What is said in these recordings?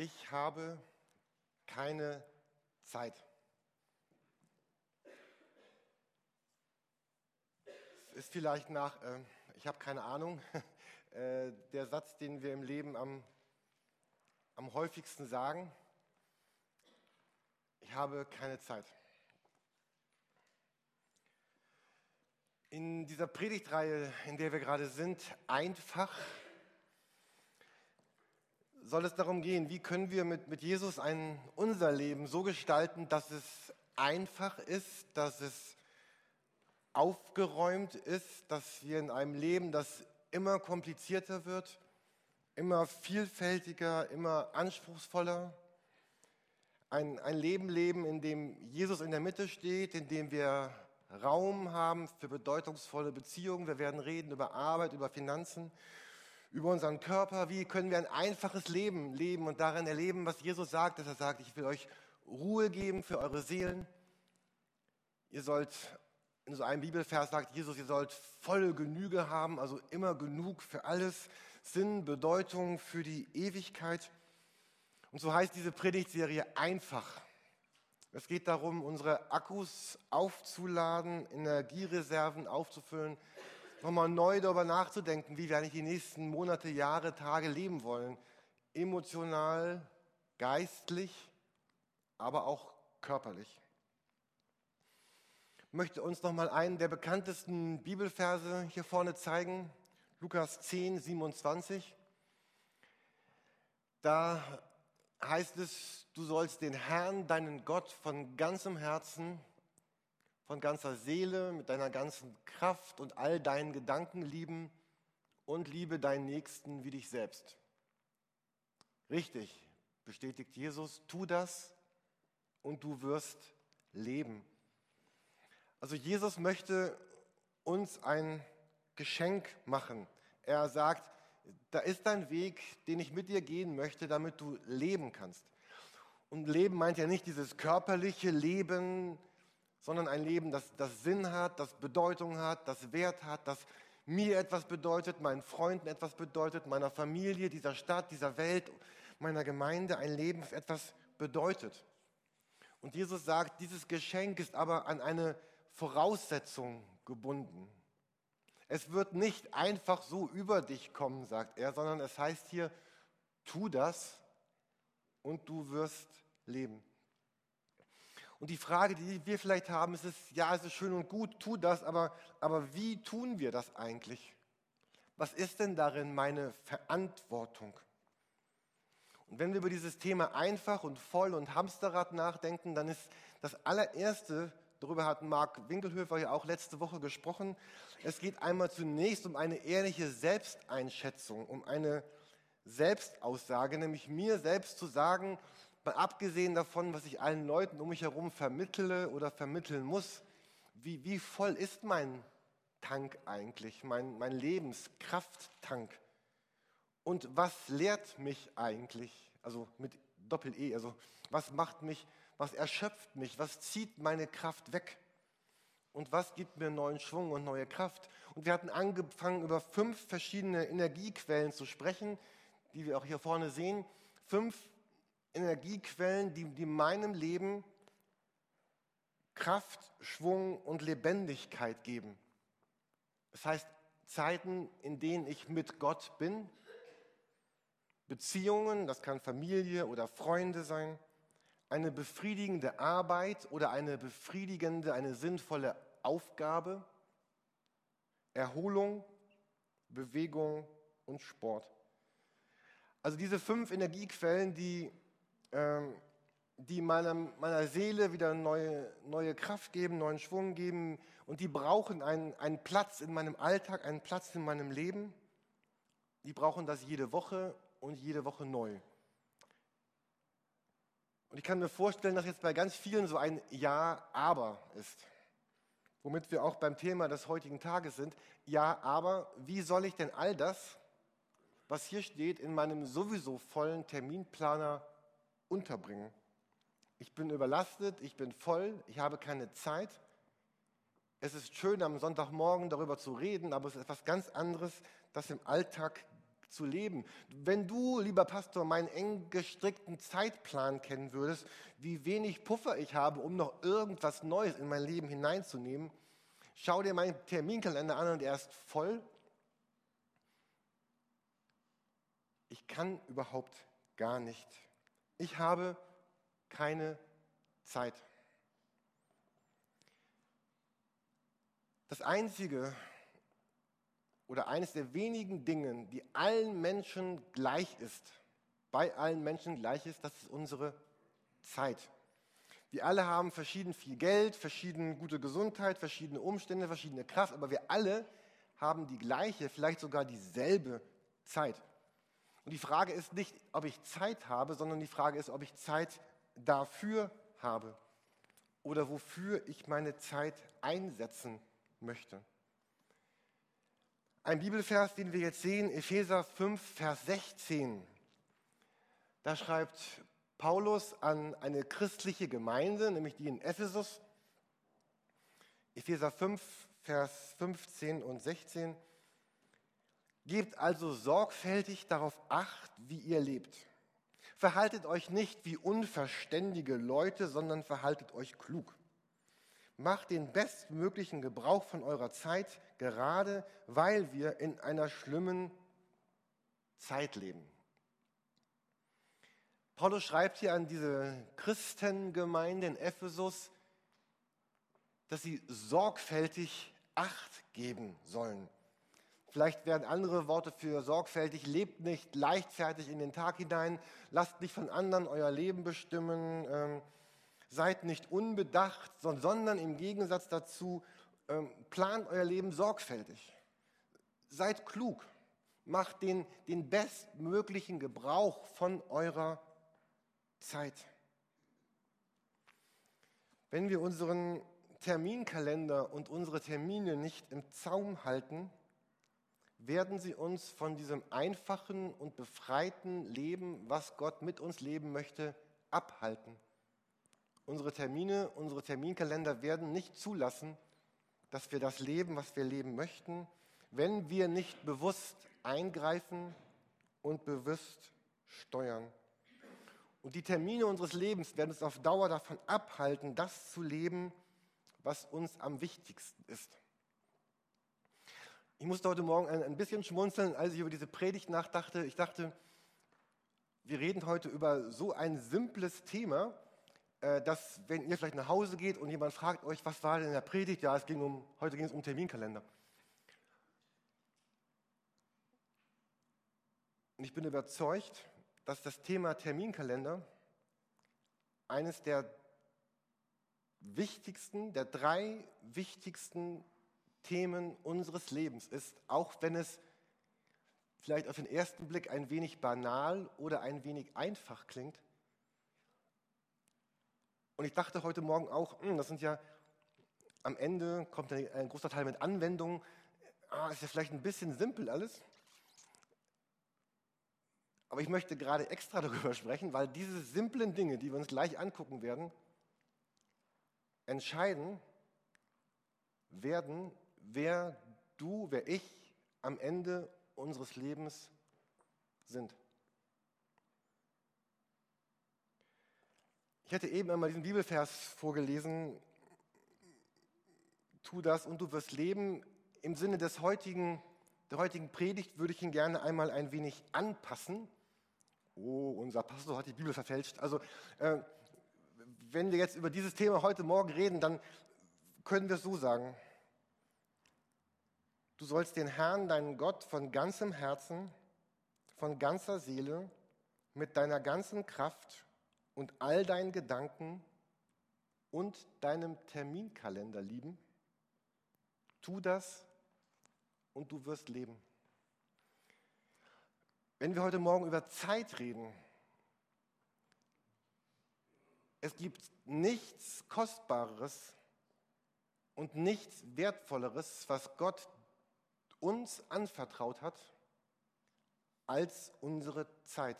Ich habe keine Zeit. Es ist vielleicht nach, äh, ich habe keine Ahnung, äh, der Satz, den wir im Leben am, am häufigsten sagen. Ich habe keine Zeit. In dieser Predigtreihe, in der wir gerade sind, einfach soll es darum gehen, wie können wir mit, mit Jesus ein, unser Leben so gestalten, dass es einfach ist, dass es aufgeräumt ist, dass wir in einem Leben, das immer komplizierter wird, immer vielfältiger, immer anspruchsvoller, ein, ein Leben leben, in dem Jesus in der Mitte steht, in dem wir Raum haben für bedeutungsvolle Beziehungen. Wir werden reden über Arbeit, über Finanzen über unseren Körper, wie können wir ein einfaches Leben leben und darin erleben, was Jesus sagt, dass er sagt, ich will euch Ruhe geben für eure Seelen. Ihr sollt, in so einem Bibelvers sagt Jesus, ihr sollt volle Genüge haben, also immer genug für alles, Sinn, Bedeutung für die Ewigkeit. Und so heißt diese Predigtserie einfach. Es geht darum, unsere Akkus aufzuladen, Energiereserven aufzufüllen, nochmal neu darüber nachzudenken, wie wir eigentlich die nächsten Monate, Jahre, Tage leben wollen. Emotional, geistlich, aber auch körperlich. Ich möchte uns nochmal einen der bekanntesten Bibelverse hier vorne zeigen. Lukas 10, 27. Da heißt es, du sollst den Herrn, deinen Gott, von ganzem Herzen, von ganzer Seele, mit deiner ganzen Kraft und all deinen Gedanken lieben und liebe deinen Nächsten wie dich selbst. Richtig, bestätigt Jesus, tu das und du wirst leben. Also Jesus möchte uns ein Geschenk machen. Er sagt, da ist ein Weg, den ich mit dir gehen möchte, damit du leben kannst. Und Leben meint ja nicht dieses körperliche Leben, sondern ein Leben, das, das Sinn hat, das Bedeutung hat, das Wert hat, das mir etwas bedeutet, meinen Freunden etwas bedeutet, meiner Familie, dieser Stadt, dieser Welt, meiner Gemeinde, ein Leben, das etwas bedeutet. Und Jesus sagt, dieses Geschenk ist aber an eine Voraussetzung gebunden. Es wird nicht einfach so über dich kommen, sagt er, sondern es heißt hier, tu das und du wirst leben. Und die Frage, die wir vielleicht haben, ist, ist ja, es ist schön und gut, tu das, aber, aber wie tun wir das eigentlich? Was ist denn darin meine Verantwortung? Und wenn wir über dieses Thema einfach und voll und Hamsterrad nachdenken, dann ist das allererste, darüber hat Marc Winkelhöfer ja auch letzte Woche gesprochen, es geht einmal zunächst um eine ehrliche Selbsteinschätzung, um eine Selbstaussage, nämlich mir selbst zu sagen, Mal abgesehen davon, was ich allen Leuten um mich herum vermittle oder vermitteln muss, wie, wie voll ist mein Tank eigentlich, mein, mein Lebenskrafttank? Und was lehrt mich eigentlich, also mit Doppel-E, also was macht mich, was erschöpft mich, was zieht meine Kraft weg? Und was gibt mir neuen Schwung und neue Kraft? Und wir hatten angefangen, über fünf verschiedene Energiequellen zu sprechen, die wir auch hier vorne sehen. Fünf Energiequellen, die, die meinem Leben Kraft, Schwung und Lebendigkeit geben. Das heißt, Zeiten, in denen ich mit Gott bin, Beziehungen, das kann Familie oder Freunde sein, eine befriedigende Arbeit oder eine befriedigende, eine sinnvolle Aufgabe, Erholung, Bewegung und Sport. Also diese fünf Energiequellen, die die meiner, meiner Seele wieder neue, neue Kraft geben, neuen Schwung geben. Und die brauchen einen, einen Platz in meinem Alltag, einen Platz in meinem Leben. Die brauchen das jede Woche und jede Woche neu. Und ich kann mir vorstellen, dass jetzt bei ganz vielen so ein Ja, aber ist. Womit wir auch beim Thema des heutigen Tages sind. Ja, aber wie soll ich denn all das, was hier steht, in meinem sowieso vollen Terminplaner unterbringen. Ich bin überlastet, ich bin voll, ich habe keine Zeit. Es ist schön, am Sonntagmorgen darüber zu reden, aber es ist etwas ganz anderes, das im Alltag zu leben. Wenn du, lieber Pastor, meinen eng gestrickten Zeitplan kennen würdest, wie wenig Puffer ich habe, um noch irgendwas Neues in mein Leben hineinzunehmen, schau dir meinen Terminkalender an und er ist voll. Ich kann überhaupt gar nicht. Ich habe keine Zeit. Das Einzige oder eines der wenigen Dinge, die allen Menschen gleich ist, bei allen Menschen gleich ist, das ist unsere Zeit. Wir alle haben verschieden viel Geld, verschieden gute Gesundheit, verschiedene Umstände, verschiedene Kraft, aber wir alle haben die gleiche, vielleicht sogar dieselbe Zeit. Und die Frage ist nicht, ob ich Zeit habe, sondern die Frage ist, ob ich Zeit dafür habe oder wofür ich meine Zeit einsetzen möchte. Ein Bibelvers, den wir jetzt sehen, Epheser 5, Vers 16. Da schreibt Paulus an eine christliche Gemeinde, nämlich die in Ephesus. Epheser 5, Vers 15 und 16. Gebt also sorgfältig darauf acht, wie ihr lebt. Verhaltet euch nicht wie unverständige Leute, sondern verhaltet euch klug Macht den bestmöglichen Gebrauch von eurer Zeit, gerade weil wir in einer schlimmen Zeit leben. Paulus schreibt hier an diese Christengemeinde in Ephesus, dass sie sorgfältig Acht geben sollen. Vielleicht werden andere Worte für sorgfältig, lebt nicht leichtfertig in den Tag hinein, lasst nicht von anderen euer Leben bestimmen. Ähm, Seid nicht unbedacht, sondern im Gegensatz dazu ähm, plant euer Leben sorgfältig. Seid klug. Macht den, den bestmöglichen Gebrauch von eurer Zeit. Wenn wir unseren Terminkalender und unsere Termine nicht im Zaum halten, werden sie uns von diesem einfachen und befreiten Leben, was Gott mit uns leben möchte, abhalten. Unsere Termine, unsere Terminkalender werden nicht zulassen, dass wir das leben, was wir leben möchten, wenn wir nicht bewusst eingreifen und bewusst steuern. Und die Termine unseres Lebens werden uns auf Dauer davon abhalten, das zu leben, was uns am wichtigsten ist. Ich musste heute Morgen ein, bisschen schmunzeln, als ich über diese Predigt nachdachte. Ich dachte, wir reden heute über so ein simples Thema, äh, dass wenn ihr vielleicht nach Hause geht und jemand fragt euch, was war denn in der Predigt? Ja, es ging um, heute ging es um Terminkalender. Und ich bin überzeugt, dass das Thema Terminkalender eines der wichtigsten, der drei wichtigsten Themen unseres Lebens ist, auch wenn es vielleicht auf den ersten Blick ein wenig banal oder ein wenig einfach klingt. Und ich dachte heute Morgen auch, hm, das sind ja am Ende kommt ein großer Teil mit Anwendungen. Ah, ist ja vielleicht ein bisschen simpel alles. Aber ich möchte gerade extra darüber sprechen, weil diese simplen Dinge, die wir uns gleich angucken werden, entscheiden werden, wer du, wer ich am Ende unseres Lebens sind. Ich hatte eben einmal diesen Bibelvers vorgelesen, tu das und du wirst leben. Im Sinne des heutigen, der heutigen Predigt würde ich ihn gerne einmal ein wenig anpassen. Oh, unser Pastor hat die Bibel verfälscht. Also, äh, wenn wir jetzt über dieses Thema heute Morgen reden, dann können wir es so sagen. Du sollst den Herrn, deinen Gott, von ganzem Herzen, von ganzer Seele, mit deiner ganzen Kraft und all deinen Gedanken und deinem Terminkalender lieben? Tu das und du wirst leben. Wenn wir heute Morgen über Zeit reden, es gibt nichts Kostbareres und nichts Wertvolleres, was Gott uns anvertraut hat, als unsere Zeit.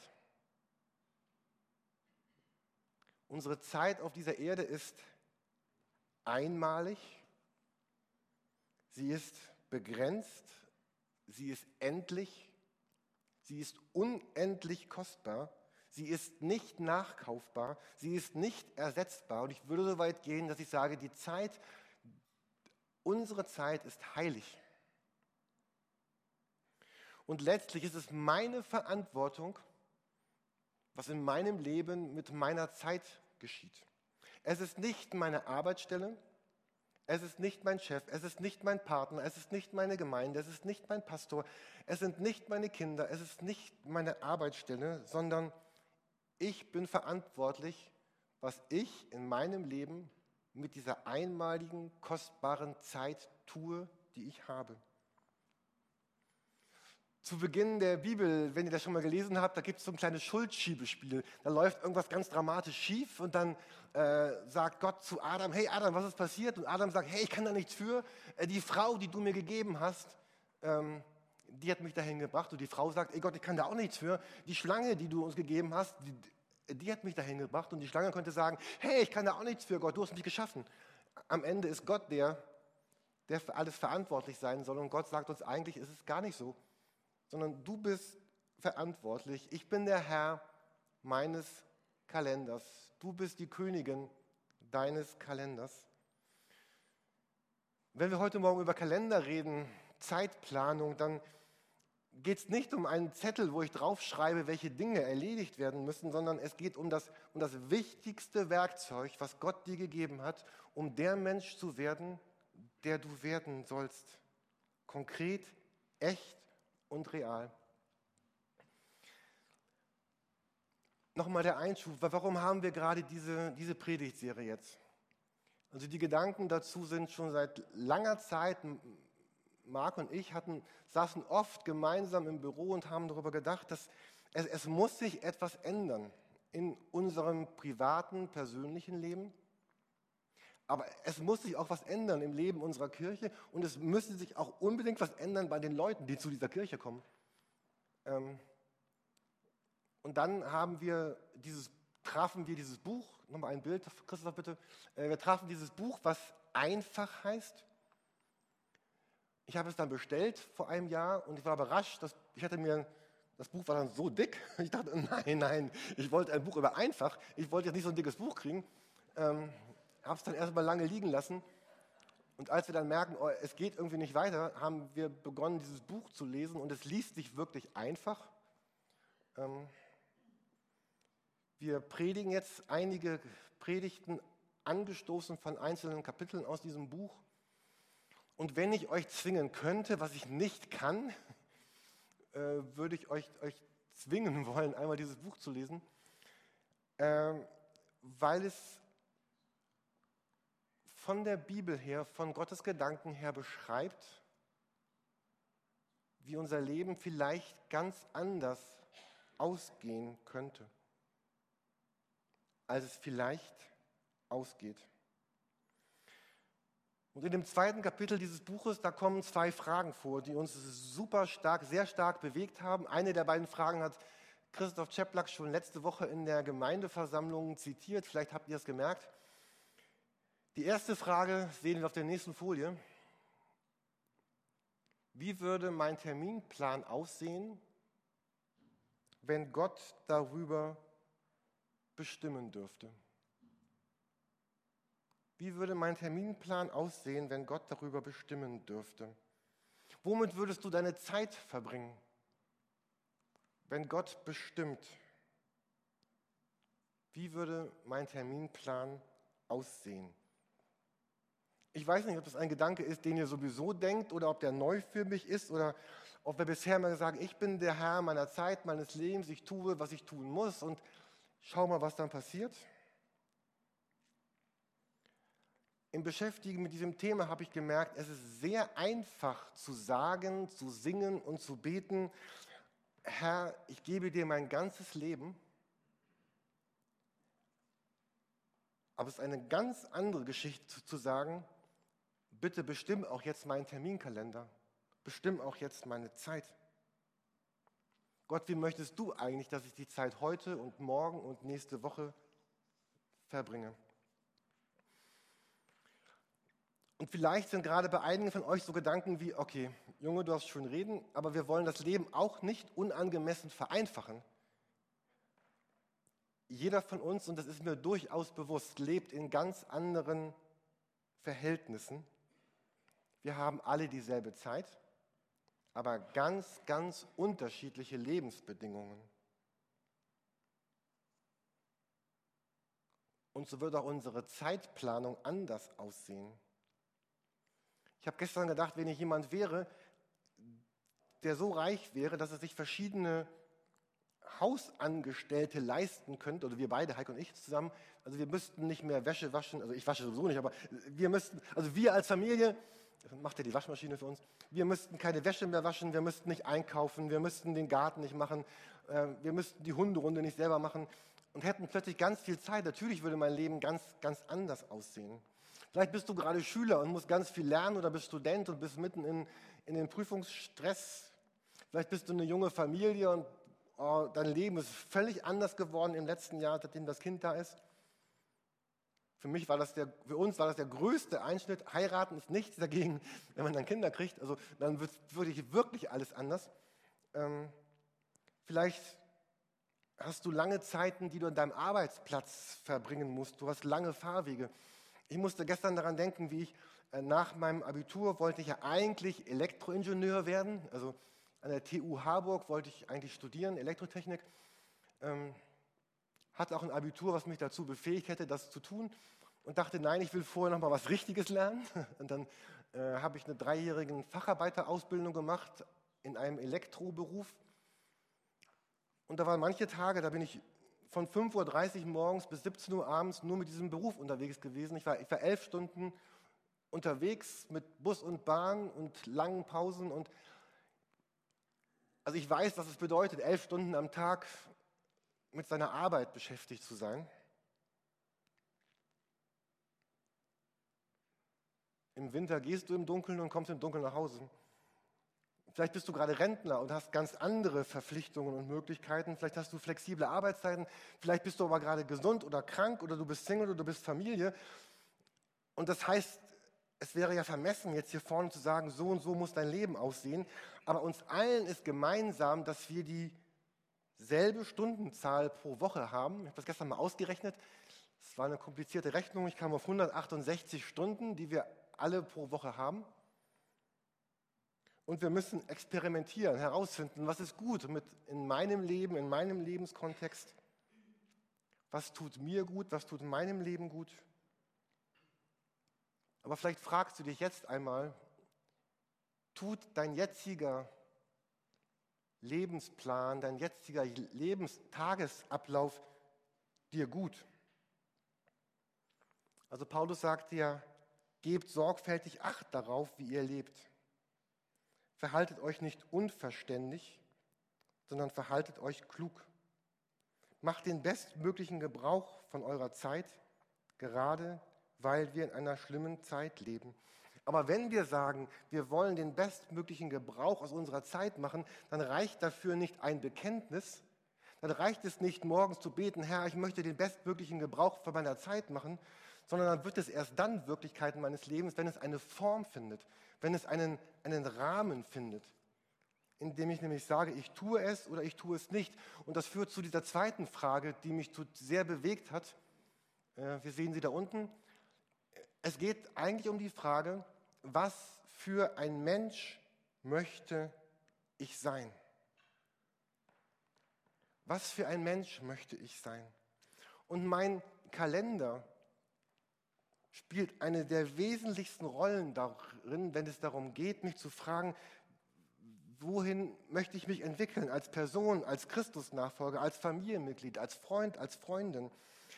Unsere Zeit auf dieser Erde ist einmalig, sie ist begrenzt, sie ist endlich, Sie ist unendlich kostbar. Sie ist nicht nachkaufbar. Sie ist nicht ersetzbar. Und ich würde so weit gehen, dass ich sage, die Zeit, unsere Zeit ist heilig. Und letztlich ist es meine Verantwortung, was in meinem Leben mit meiner Zeit geschieht. Es ist nicht meine Arbeitsstelle, es ist nicht mein Chef, es ist nicht mein Partner, es ist nicht meine Gemeinde, es ist nicht mein Pastor, es sind nicht meine Kinder, es ist nicht meine Arbeitsstelle, sondern ich bin verantwortlich, was ich in meinem Leben mit dieser einmaligen, kostbaren Zeit tue, die ich habe zu Beginn der Bibel, wenn ihr das schon mal gelesen habt, da gibt es so ein kleines Schuldschiebespiel. Da läuft irgendwas ganz dramatisch schief und dann äh, sagt Gott zu Adam, hey Adam, was ist passiert? Und Adam sagt, hey, ich kann da nichts für. Äh, die Frau, die du mir gegeben hast, ähm, die hat mich dahin gebracht. Und die Frau sagt, ey Gott, ich kann da auch nichts für. Die Schlange, die du uns gegeben hast, die, die hat mich dahin gebracht. Und die Schlange könnte sagen, hey, ich kann da auch nichts für, Gott, du hast mich geschaffen. Am Ende ist Gott der, der für alles verantwortlich sein soll. Und Gott sagt uns eigentlich, ist es gar nicht so sondern du bist verantwortlich. Ich bin der Herr meines Kalenders. Du bist die Königin deines Kalenders. Wenn wir heute Morgen über Kalender reden, Zeitplanung, dann geht es nicht um einen Zettel, wo ich draufschreibe, welche Dinge erledigt werden müssen, sondern es geht um das, um das wichtigste Werkzeug, was Gott dir gegeben hat, um der Mensch zu werden, der du werden sollst. Konkret, echt und real. Nochmal der Einschub, warum haben wir gerade diese, diese Predigtserie jetzt? Also die Gedanken dazu sind schon seit langer Zeit, Marc und ich hatten, saßen oft gemeinsam im Büro und haben darüber gedacht, dass es, es muss sich etwas ändern in unserem privaten, persönlichen Leben. Aber es muss sich auch was ändern im Leben unserer Kirche und es müsste sich auch unbedingt was ändern bei den Leuten, die zu dieser Kirche kommen. Ähm, und dann haben wir dieses, trafen wir dieses Buch, nochmal ein Bild, Christoph bitte, äh, wir trafen dieses Buch, was einfach heißt. Ich habe es dann bestellt vor einem Jahr und ich war überrascht, dass ich hatte mir das Buch war dann so dick. Ich dachte, nein, nein, ich wollte ein Buch über einfach. Ich wollte jetzt nicht so ein dickes Buch kriegen. Ähm, habe es dann erstmal lange liegen lassen. Und als wir dann merken, oh, es geht irgendwie nicht weiter, haben wir begonnen, dieses Buch zu lesen und es liest sich wirklich einfach. Ähm, wir predigen jetzt einige Predigten angestoßen von einzelnen Kapiteln aus diesem Buch. Und wenn ich euch zwingen könnte, was ich nicht kann, äh, würde ich euch, euch zwingen wollen, einmal dieses Buch zu lesen, äh, weil es von der Bibel her, von Gottes Gedanken her beschreibt, wie unser Leben vielleicht ganz anders ausgehen könnte, als es vielleicht ausgeht. Und in dem zweiten Kapitel dieses Buches, da kommen zwei Fragen vor, die uns super stark, sehr stark bewegt haben. Eine der beiden Fragen hat Christoph Czeplak schon letzte Woche in der Gemeindeversammlung zitiert. Vielleicht habt ihr es gemerkt. Die erste Frage sehen wir auf der nächsten Folie. Wie würde mein Terminplan aussehen, wenn Gott darüber bestimmen dürfte? Wie würde mein Terminplan aussehen, wenn Gott darüber bestimmen dürfte? Womit würdest du deine Zeit verbringen, wenn Gott bestimmt? Wie würde mein Terminplan aussehen? Ich weiß nicht, ob das ein Gedanke ist, den ihr sowieso denkt oder ob der neu für mich ist oder ob wir bisher mal sagen, ich bin der Herr meiner Zeit, meines Lebens, ich tue, was ich tun muss und schau mal, was dann passiert. Im Beschäftigen mit diesem Thema habe ich gemerkt, es ist sehr einfach zu sagen, zu singen und zu beten, Herr, ich gebe dir mein ganzes Leben. Aber es ist eine ganz andere Geschichte zu sagen, bitte bestimm auch jetzt meinen Terminkalender, bestimm auch jetzt meine Zeit. Gott, wie möchtest du eigentlich, dass ich die Zeit heute und morgen und nächste Woche verbringe? Und vielleicht sind gerade bei einigen von euch so Gedanken wie, okay, Junge, du hast schön reden, aber wir wollen das Leben auch nicht unangemessen vereinfachen. Jeder von uns, und das ist mir durchaus bewusst, lebt in ganz anderen Verhältnissen. Wir haben alle dieselbe Zeit, aber ganz, ganz unterschiedliche Lebensbedingungen. Und so wird auch unsere Zeitplanung anders aussehen. Ich habe gestern gedacht, wenn ich jemand wäre, der so reich wäre, dass er sich verschiedene Hausangestellte leisten könnte, oder wir beide, Heike und ich zusammen, also wir müssten nicht mehr Wäsche waschen, also ich wasche sowieso nicht, aber wir müssten, also wir als Familie, macht ja die Waschmaschine für uns, wir müssten keine Wäsche mehr waschen, wir müssten nicht einkaufen, wir müssten den Garten nicht machen, äh, wir müssten die Hunderunde nicht selber machen und hätten plötzlich ganz viel Zeit. Natürlich würde mein Leben ganz, ganz anders aussehen. Vielleicht bist du gerade Schüler und musst ganz viel lernen oder bist Student und bist mitten in, in den Prüfungsstress. Vielleicht bist du eine junge Familie und oh, dein Leben ist völlig anders geworden im letzten Jahr, seitdem das Kind da ist. Für mich war das der, für uns war das der größte Einschnitt. Heiraten ist nichts dagegen, wenn man dann Kinder kriegt. Also dann wird wirklich, wirklich alles anders. Ähm, vielleicht hast du lange Zeiten, die du an deinem Arbeitsplatz verbringen musst. Du hast lange Fahrwege. Ich musste gestern daran denken, wie ich äh, nach meinem Abitur wollte ich ja eigentlich Elektroingenieur werden. Also an der TU Harburg wollte ich eigentlich studieren, Elektrotechnik. Ähm, hatte auch ein Abitur, was mich dazu befähigt hätte, das zu tun. Und dachte, nein, ich will vorher noch mal was Richtiges lernen. Und dann äh, habe ich eine dreijährige Facharbeiterausbildung gemacht in einem Elektroberuf. Und da waren manche Tage, da bin ich von 5.30 Uhr morgens bis 17 Uhr abends nur mit diesem Beruf unterwegs gewesen. Ich war, ich war elf Stunden unterwegs mit Bus und Bahn und langen Pausen. Und also ich weiß, was es bedeutet, elf Stunden am Tag mit seiner Arbeit beschäftigt zu sein. Im Winter gehst du im Dunkeln und kommst im Dunkeln nach Hause. Vielleicht bist du gerade Rentner und hast ganz andere Verpflichtungen und Möglichkeiten. Vielleicht hast du flexible Arbeitszeiten. Vielleicht bist du aber gerade gesund oder krank oder du bist Single oder du bist Familie. Und das heißt, es wäre ja vermessen, jetzt hier vorne zu sagen, so und so muss dein Leben aussehen. Aber uns allen ist gemeinsam, dass wir dieselbe Stundenzahl pro Woche haben. Ich habe das gestern mal ausgerechnet. Es war eine komplizierte Rechnung. Ich kam auf 168 Stunden, die wir alle pro Woche haben. Und wir müssen experimentieren, herausfinden, was ist gut mit in meinem Leben, in meinem Lebenskontext. Was tut mir gut, was tut meinem Leben gut. Aber vielleicht fragst du dich jetzt einmal, tut dein jetziger Lebensplan, dein jetziger Lebenstagesablauf dir gut? Also Paulus sagt dir, gebt sorgfältig Acht darauf, wie ihr lebt. Verhaltet euch nicht unverständig, sondern verhaltet euch klug. Macht den bestmöglichen Gebrauch von eurer Zeit, gerade weil wir in einer schlimmen Zeit leben. Aber wenn wir sagen, wir wollen den bestmöglichen Gebrauch aus unserer Zeit machen, dann reicht dafür nicht ein Bekenntnis, dann reicht es nicht morgens zu beten, Herr, ich möchte den bestmöglichen Gebrauch von meiner Zeit machen, sondern dann wird es erst dann Wirklichkeit meines Lebens, wenn es eine Form findet, wenn es einen, einen Rahmen findet, in dem ich nämlich sage, ich tue es oder ich tue es nicht. Und das führt zu dieser zweiten Frage, die mich sehr bewegt hat. Äh, wir sehen sie da unten. Es geht eigentlich um die Frage, was für ein Mensch möchte ich sein? Was für ein Mensch möchte ich sein? Und mein Kalender spielt eine der wesentlichsten Rollen darin, wenn es darum geht, mich zu fragen, wohin möchte ich mich entwickeln als Person, als Christusnachfolger, als Familienmitglied, als Freund, als Freundin.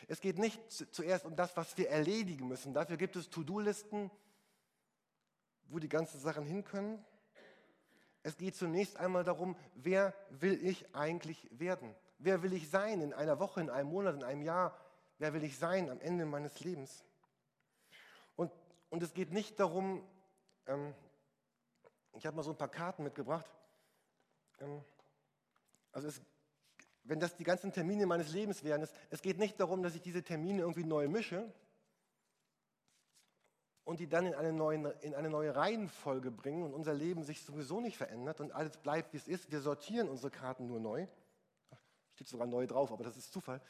Es geht nicht zuerst um das, was wir erledigen müssen. Dafür gibt es To-Do-Listen, wo die ganzen Sachen hin können. Es geht zunächst einmal darum, wer will ich eigentlich werden? Wer will ich sein in einer Woche, in einem Monat, in einem Jahr? Wer will ich sein am Ende meines Lebens? Und es geht nicht darum, ähm, ich habe mal so ein paar Karten mitgebracht. Ähm, also es, wenn das die ganzen Termine meines Lebens wären, es, es geht nicht darum, dass ich diese Termine irgendwie neu mische, und die dann in eine, neue, in eine neue Reihenfolge bringen und unser Leben sich sowieso nicht verändert und alles bleibt, wie es ist. Wir sortieren unsere Karten nur neu. Steht sogar neu drauf, aber das ist Zufall.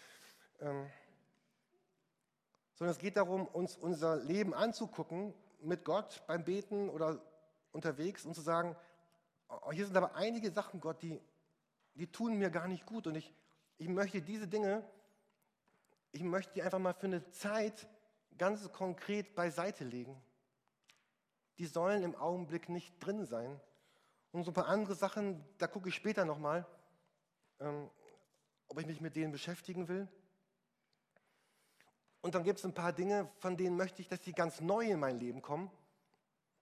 Ähm, sondern es geht darum, uns unser Leben anzugucken mit Gott beim Beten oder unterwegs und zu sagen, oh, hier sind aber einige Sachen, Gott, die, die tun mir gar nicht gut und ich, ich möchte diese Dinge, ich möchte die einfach mal für eine Zeit ganz konkret beiseite legen. Die sollen im Augenblick nicht drin sein. Und so ein paar andere Sachen, da gucke ich später nochmal, ähm, ob ich mich mit denen beschäftigen will. Und dann gibt es ein paar Dinge, von denen möchte ich, dass die ganz neu in mein Leben kommen.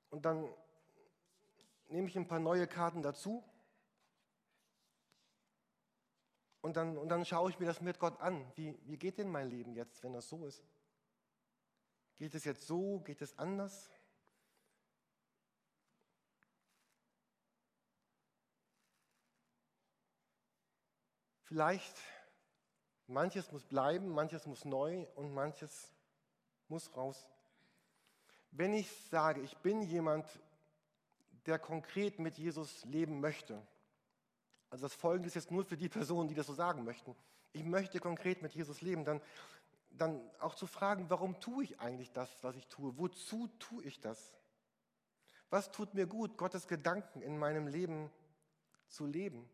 Und dann nehme ich ein paar neue Karten dazu. Und dann, und dann schaue ich mir das mit Gott an. Wie, wie geht denn mein Leben jetzt, wenn das so ist? Geht es jetzt so? Geht es anders? Vielleicht manches muss bleiben, manches muss neu und manches muss raus. Wenn ich sage, ich bin jemand, der konkret mit Jesus leben möchte, also das Folgende ist jetzt nur für die Personen, die das so sagen möchten, ich möchte konkret mit Jesus leben, dann dann auch zu fragen, warum tue ich eigentlich das, was ich tue? Wozu tue ich das? Was tut mir gut, Gottes Gedanken in meinem Leben zu leben?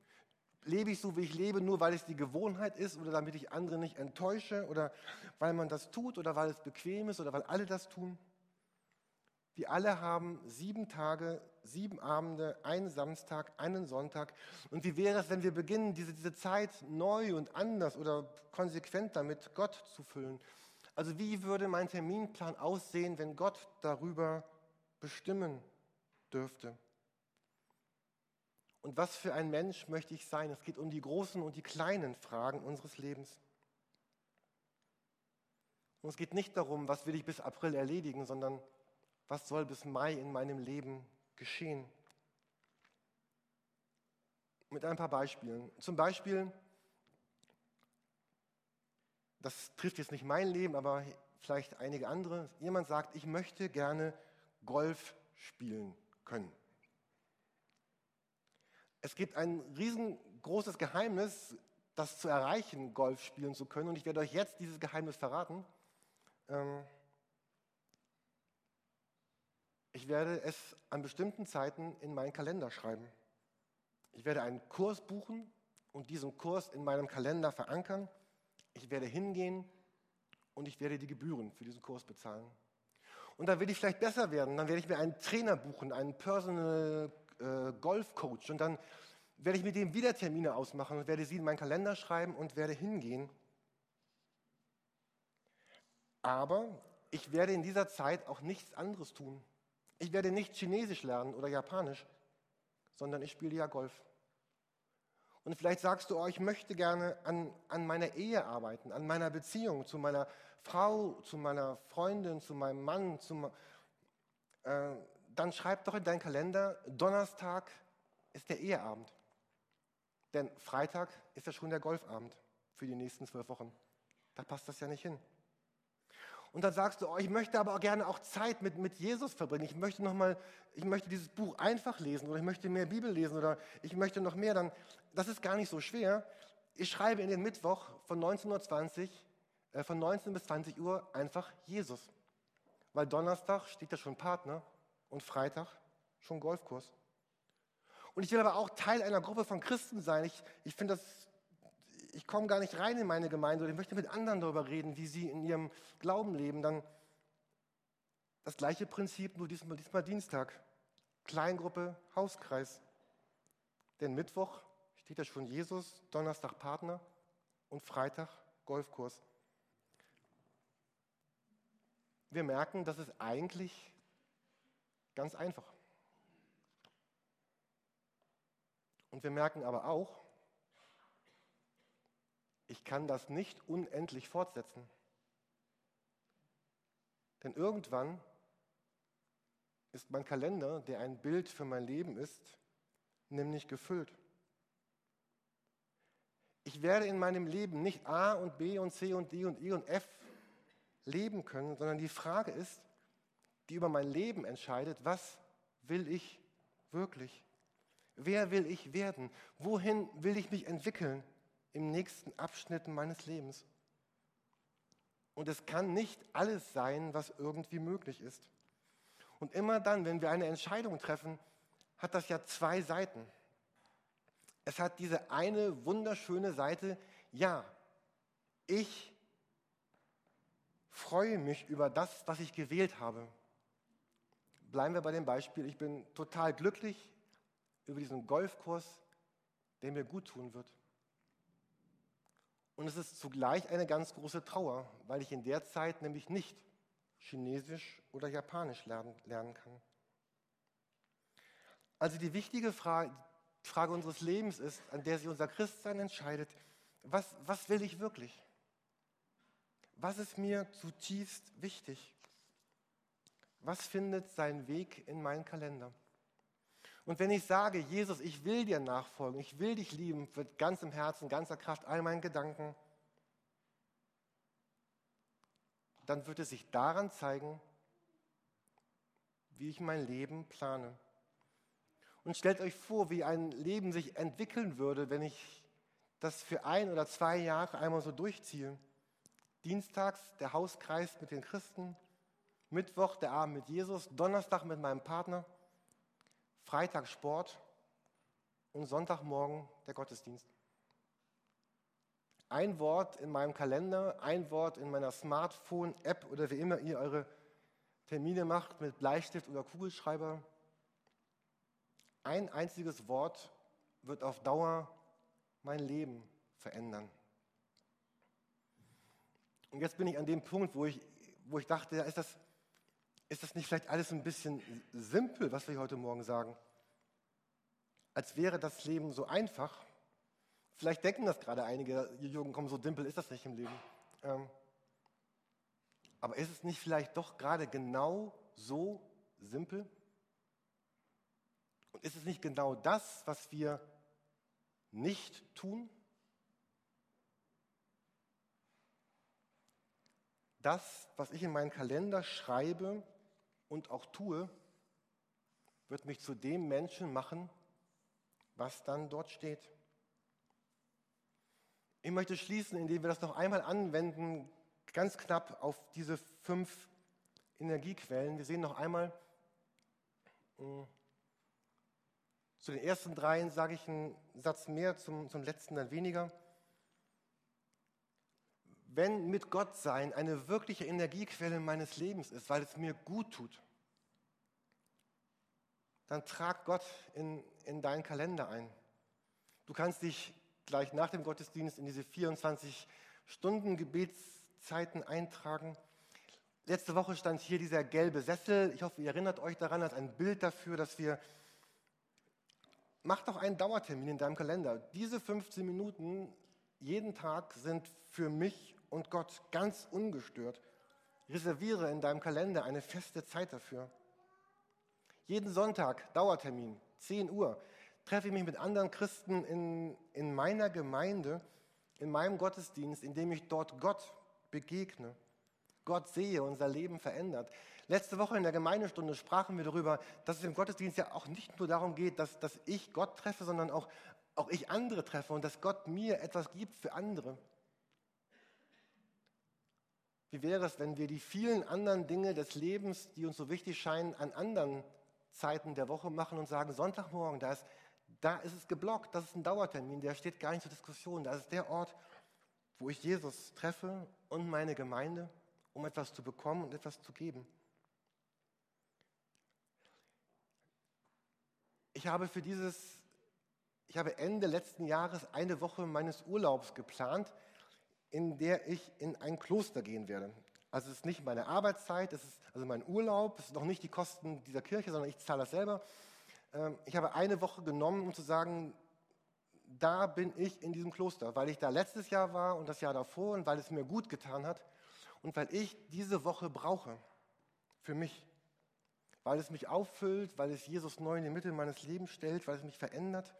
Lebe ich so, wie ich lebe, nur weil es die Gewohnheit ist oder damit ich andere nicht enttäusche oder weil man das tut oder weil es bequem ist oder weil alle das tun? Wir alle haben sieben Tage, sieben Abende, einen Samstag, einen Sonntag. Und wie wäre es, wenn wir beginnen, diese, diese Zeit neu und anders oder konsequent damit Gott zu füllen? Also wie würde mein Terminplan aussehen, wenn Gott darüber bestimmen dürfte? Und was für ein Mensch möchte ich sein? Es geht um die großen und die kleinen Fragen unseres Lebens. Und es geht nicht darum, was will ich bis April erledigen, sondern was soll bis Mai in meinem Leben geschehen? Mit ein paar Beispielen. Zum Beispiel, das trifft jetzt nicht mein Leben, aber vielleicht einige andere. Jemand sagt, ich möchte gerne Golf spielen können. Es gibt ein riesengroßes Geheimnis, das zu erreichen, Golf spielen zu können. Und ich werde euch jetzt dieses Geheimnis verraten. Ähm, ich werde es an bestimmten Zeiten in meinen Kalender schreiben. Ich werde einen Kurs buchen und diesen Kurs in meinem Kalender verankern. Ich werde hingehen und ich werde die Gebühren für diesen Kurs bezahlen. Und dann werde ich vielleicht besser werden. Dann werde ich mir einen Trainer buchen, einen Personal äh, Golf Coach. Und dann werde ich mit dem wieder Termine ausmachen und werde sie in meinen Kalender schreiben und werde hingehen. Aber ich werde in dieser Zeit auch nichts anderes tun. Ich werde nicht Chinesisch lernen oder Japanisch, sondern ich spiele ja Golf. Und vielleicht sagst du, oh, ich möchte gerne an, an meiner Ehe arbeiten, an meiner Beziehung zu meiner Frau, zu meiner Freundin, zu meinem Mann. Zu, äh, dann schreib doch in deinen Kalender, Donnerstag ist der Eheabend. Denn Freitag ist ja schon der Golfabend für die nächsten zwölf Wochen. Da passt das ja nicht hin. Und dann sagst du, oh, ich möchte aber auch gerne auch Zeit mit, mit Jesus verbringen. Ich möchte noch mal, ich möchte dieses Buch einfach lesen oder ich möchte mehr Bibel lesen oder ich möchte noch mehr. Dann, das ist gar nicht so schwer. Ich schreibe in den Mittwoch von 19.20 äh, von 19 bis 20 Uhr einfach Jesus. Weil Donnerstag steht ja schon Partner und Freitag schon Golfkurs. Und ich will aber auch Teil einer Gruppe von Christen sein. Ich, ich finde das ich komme gar nicht rein in meine Gemeinde oder ich möchte mit anderen darüber reden, wie sie in ihrem Glauben leben, dann das gleiche Prinzip, nur diesmal, diesmal Dienstag. Kleingruppe, Hauskreis. Denn Mittwoch steht ja schon Jesus, Donnerstag Partner und Freitag Golfkurs. Wir merken, das ist eigentlich ganz einfach. Und wir merken aber auch, ich kann das nicht unendlich fortsetzen. Denn irgendwann ist mein Kalender, der ein Bild für mein Leben ist, nämlich gefüllt. Ich werde in meinem Leben nicht A und B und C und D und E und F leben können, sondern die Frage ist, die über mein Leben entscheidet, was will ich wirklich? Wer will ich werden? Wohin will ich mich entwickeln im nächsten Abschnitt meines Lebens? Und es kann nicht alles sein, was irgendwie möglich ist. Und immer dann, wenn wir eine Entscheidung treffen, hat das ja zwei Seiten. Es hat diese eine wunderschöne Seite, ja, ich freue mich über das, was ich gewählt habe. Bleiben wir bei dem Beispiel, ich bin total glücklich über diesen Golfkurs, der mir gut tun wird. Und es ist zugleich eine ganz große Trauer, weil ich in der Zeit nämlich nicht Chinesisch oder Japanisch lernen, lernen kann. Also die wichtige Frage, Frage unseres Lebens ist, an der sich unser Christsein entscheidet, was, was will ich wirklich? Was ist mir zutiefst wichtig? Was findet seinen Weg in meinen Kalender? Und wenn ich sage, Jesus, ich will dir nachfolgen, ich will dich lieben, mit ganzem Herzen, ganzer Kraft, all meinen Gedanken, dann wird es sich daran zeigen, wie ich mein Leben plane. Und stellt euch vor, wie ein Leben sich entwickeln würde, wenn ich das für ein oder zwei Jahre einmal so durchziehe. Dienstags der Hauskreis mit den Christen, Mittwoch der Abend mit Jesus, Donnerstag mit meinem Partner, Freitag Sport und Sonntagmorgen der Gottesdienst. Ein Wort in meinem Kalender, ein Wort in meiner Smartphone-App oder wie immer ihr eure Termine macht mit Bleistift oder Kugelschreiber. Ein einziges Wort wird auf Dauer mein Leben verändern. Und jetzt bin ich an dem Punkt, wo ich, wo ich dachte, ist das, ist das nicht vielleicht alles ein bisschen simpel, was wir heute Morgen sagen? Als wäre das Leben so einfach. Vielleicht denken das gerade einige, Jürgen, komm, so simpel ist das nicht im Leben. Ähm, aber ist es nicht vielleicht doch gerade genau so simpel? Und ist es nicht genau das, was wir nicht tun? Das, was ich in meinen Kalender schreibe und auch tue, wird mich zu dem Menschen machen, was dann dort steht. Ich möchte schließen, indem wir das noch einmal anwenden, ganz knapp auf diese fünf Energiequellen. Wir sehen noch einmal, hm, zu den ersten dreien sage ich einen Satz mehr, zum, zum letzten dann weniger. Wenn mit Gott sein eine wirkliche Energiequelle meines Lebens ist, weil es mir gut tut, dann trag Gott in, in deinen Kalender ein. Du kannst dich gleich nach dem Gottesdienst in diese 24 Stunden Gebetszeiten eintragen. Letzte Woche stand hier dieser gelbe Sessel. Ich hoffe, ihr erinnert euch daran, als ein Bild dafür, dass wir mach doch einen Dauertermin in deinem Kalender. Diese 15 Minuten jeden Tag sind für mich und Gott ganz ungestört. Reserviere in deinem Kalender eine feste Zeit dafür. Jeden Sonntag, Dauertermin, 10 Uhr, treffe ich mich mit anderen Christen in, in meiner Gemeinde, in meinem Gottesdienst, indem ich dort Gott begegne, Gott sehe, unser Leben verändert. Letzte Woche in der Gemeindestunde sprachen wir darüber, dass es im Gottesdienst ja auch nicht nur darum geht, dass, dass ich Gott treffe, sondern auch, auch ich andere treffe und dass Gott mir etwas gibt für andere. Wie wäre es, wenn wir die vielen anderen Dinge des Lebens, die uns so wichtig scheinen, an anderen Zeiten der Woche machen und sagen, Sonntagmorgen, da ist, da ist es geblockt, das ist ein Dauertermin, der steht gar nicht zur Diskussion. Das ist der Ort, wo ich Jesus treffe und meine Gemeinde, um etwas zu bekommen und etwas zu geben. Ich habe für dieses, ich habe Ende letzten Jahres eine Woche meines Urlaubs geplant, in der ich in ein Kloster gehen werde. Also es ist nicht meine Arbeitszeit, es ist also mein Urlaub, es ist noch nicht die Kosten dieser Kirche, sondern ich zahle das selber. Ähm, ich habe eine Woche genommen, um zu sagen, da bin ich in diesem Kloster, weil ich da letztes Jahr war und das Jahr davor und weil es mir gut getan hat und weil ich diese Woche brauche für mich weil es mich auffüllt, weil es Jesus neu in die Mitte meines Lebens stellt, weil es mich verändert.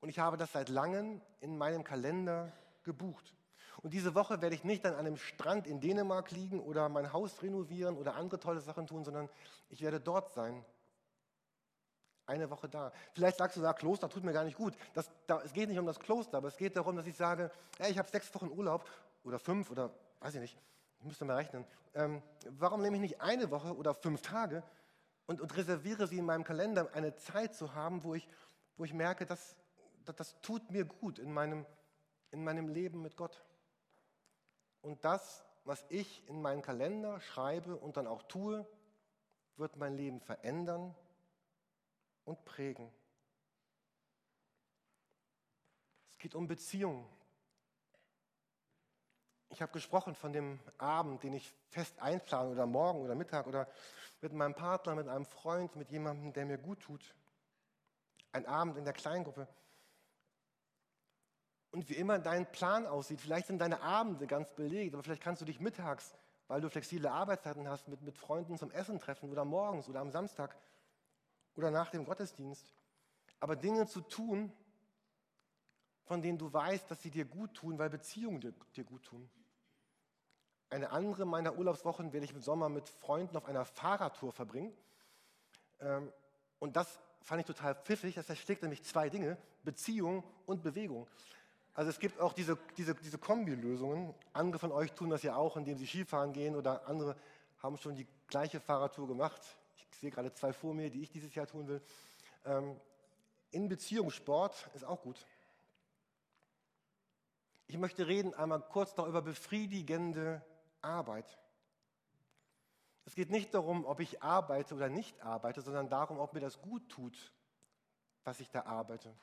Und ich habe das seit langem in meinem Kalender gebucht. Und diese Woche werde ich nicht an einem Strand in Dänemark liegen oder mein Haus renovieren oder andere tolle Sachen tun, sondern ich werde dort sein. Eine Woche da. Vielleicht sagst du, ja, Kloster tut mir gar nicht gut. Das, da, es geht nicht um das Kloster, aber es geht darum, dass ich sage, ey, ich habe sechs Wochen Urlaub oder fünf oder weiß ich nicht, ich müsste mal rechnen. Ähm, warum nehme ich nicht eine Woche oder fünf Tage und, und, reserviere sie in meinem Kalender, eine Zeit zu haben, wo ich, wo ich merke, dass, dass das tut mir gut in meinem, in meinem Leben mit Gott. Und das, was ich in meinen Kalender schreibe und dann auch tue, wird mein Leben verändern und prägen. Es geht um Beziehungen. Ich habe gesprochen von dem Abend, den ich fest einplane oder morgen oder Mittag oder mit meinem Partner, mit einem Freund, mit jemandem, der mir gut tut. Ein Abend in der Kleingruppe. Und wie immer dein Plan aussieht, vielleicht sind deine Abende ganz belegt, aber vielleicht kannst du dich mittags, weil du flexible Arbeitszeiten hast, mit, mit Freunden zum Essen treffen oder morgens oder am Samstag oder nach dem Gottesdienst. Aber Dinge zu tun, von denen du weißt, dass sie dir gut tun, weil Beziehungen dir, dir gut tun. Eine andere meiner Urlaubswochen werde ich im Sommer mit Freunden auf einer Fahrradtour verbringen. Ähm, und das fand ich total pfiffig. Das erschlägt nämlich zwei Dinge, Beziehung und Bewegung. Also es gibt auch diese, diese, diese Kombilösungen. Andere von euch tun das ja auch, indem sie Skifahren gehen oder andere haben schon die gleiche Fahrradtour gemacht. Ich sehe gerade zwei vor mir, die ich dieses Jahr tun will. Ähm, in Beziehungssport ist auch gut. Ich möchte reden einmal kurz noch über befriedigende Arbeit. Es geht nicht darum, ob ich arbeite oder nicht arbeite, sondern darum, ob mir das gut tut, was ich da arbeite.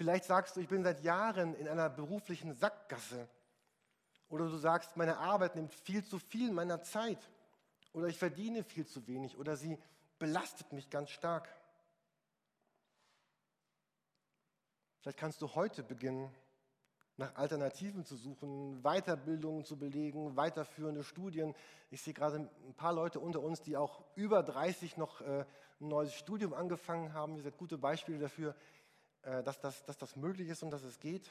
Vielleicht sagst du, ich bin seit Jahren in einer beruflichen Sackgasse. Oder du sagst, meine Arbeit nimmt viel zu viel meiner Zeit. Oder ich verdiene viel zu wenig. Oder sie belastet mich ganz stark. Vielleicht kannst du heute beginnen, nach Alternativen zu suchen, Weiterbildungen zu belegen, weiterführende Studien. Ich sehe gerade ein paar Leute unter uns, die auch über 30 noch äh, ein neues Studium angefangen haben. Ihr seid gute Beispiele dafür. Äh, dass, das, dass das möglich ist und dass es geht.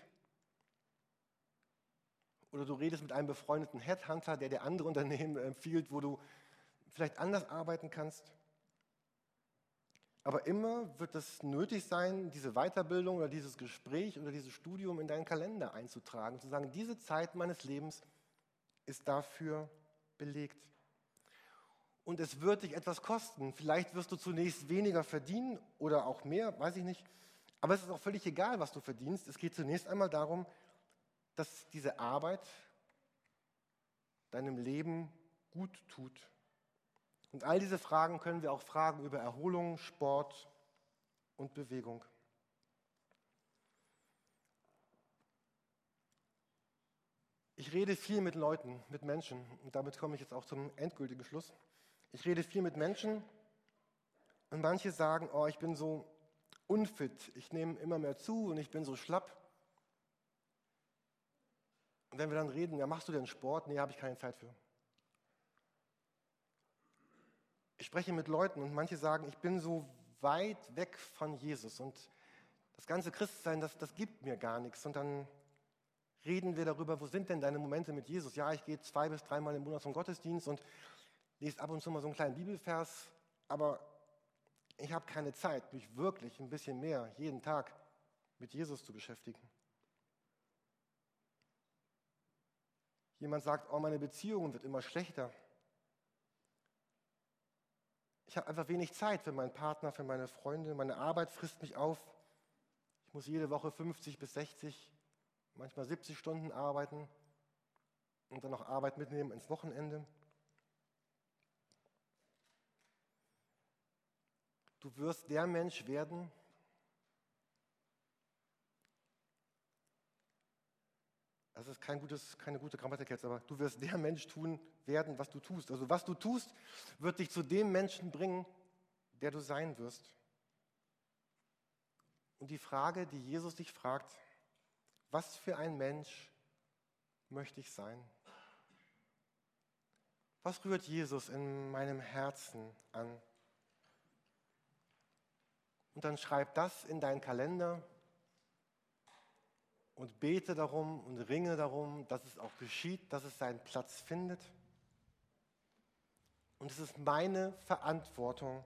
Oder du redest mit einem befreundeten Headhunter, der dir andere Unternehmen empfiehlt, wo du vielleicht anders arbeiten kannst. Aber immer wird es nötig sein, diese Weiterbildung oder dieses Gespräch oder dieses Studium in deinen Kalender einzutragen, zu sagen, diese Zeit meines Lebens ist dafür belegt. Und es wird dich etwas kosten. Vielleicht wirst du zunächst weniger verdienen oder auch mehr, weiß ich nicht. Aber es ist auch völlig egal, was du verdienst. Es geht zunächst einmal darum, dass diese Arbeit deinem Leben gut tut. Und all diese Fragen können wir auch fragen über Erholung, Sport und Bewegung. Ich rede viel mit Leuten, mit Menschen. Und damit komme ich jetzt auch zum endgültigen Schluss. Ich rede viel mit Menschen und manche sagen, oh, ich bin so unfit, ich nehme immer mehr zu und ich bin so schlapp. Und wenn wir dann reden, ja, machst du denn Sport? Nee, habe ich keine Zeit für. Ich spreche mit Leuten und manche sagen, ich bin so weit weg von Jesus und das ganze Christsein, das, das gibt mir gar nichts. Und dann reden wir darüber, wo sind denn deine Momente mit Jesus? Ja, ich gehe zwei bis dreimal im Monat zum Gottesdienst und lese ab und zu mal so einen kleinen Bibelvers, aber ich habe keine Zeit, mich wirklich ein bisschen mehr jeden Tag mit Jesus zu beschäftigen. Jemand sagt, oh, meine Beziehung wird immer schlechter. Ich habe einfach wenig Zeit für meinen Partner, für meine Freunde. Meine Arbeit frisst mich auf. Ich muss jede Woche 50 bis 60, manchmal 70 Stunden arbeiten und dann noch Arbeit mitnehmen ins Wochenende. Du wirst der Mensch werden, das ist kein gutes, keine gute Grammatik jetzt, aber du wirst der Mensch tun werden, was du tust. Also was du tust, wird dich zu dem Menschen bringen, der du sein wirst. Und die Frage, die Jesus dich fragt, was für ein Mensch möchte ich sein? Was rührt Jesus in meinem Herzen an? Und dann schreib das in deinen Kalender und bete darum und ringe darum, dass es auch geschieht, dass es seinen Platz findet. Und es ist meine Verantwortung,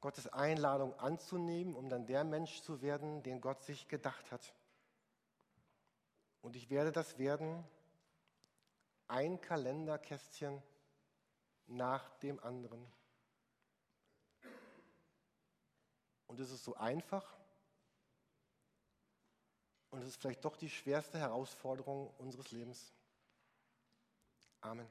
Gottes Einladung anzunehmen, um dann der Mensch zu werden, den Gott sich gedacht hat. Und ich werde das werden, ein Kalenderkästchen nach dem anderen. Und es ist so einfach und es ist vielleicht doch die schwerste Herausforderung unseres Lebens. Amen.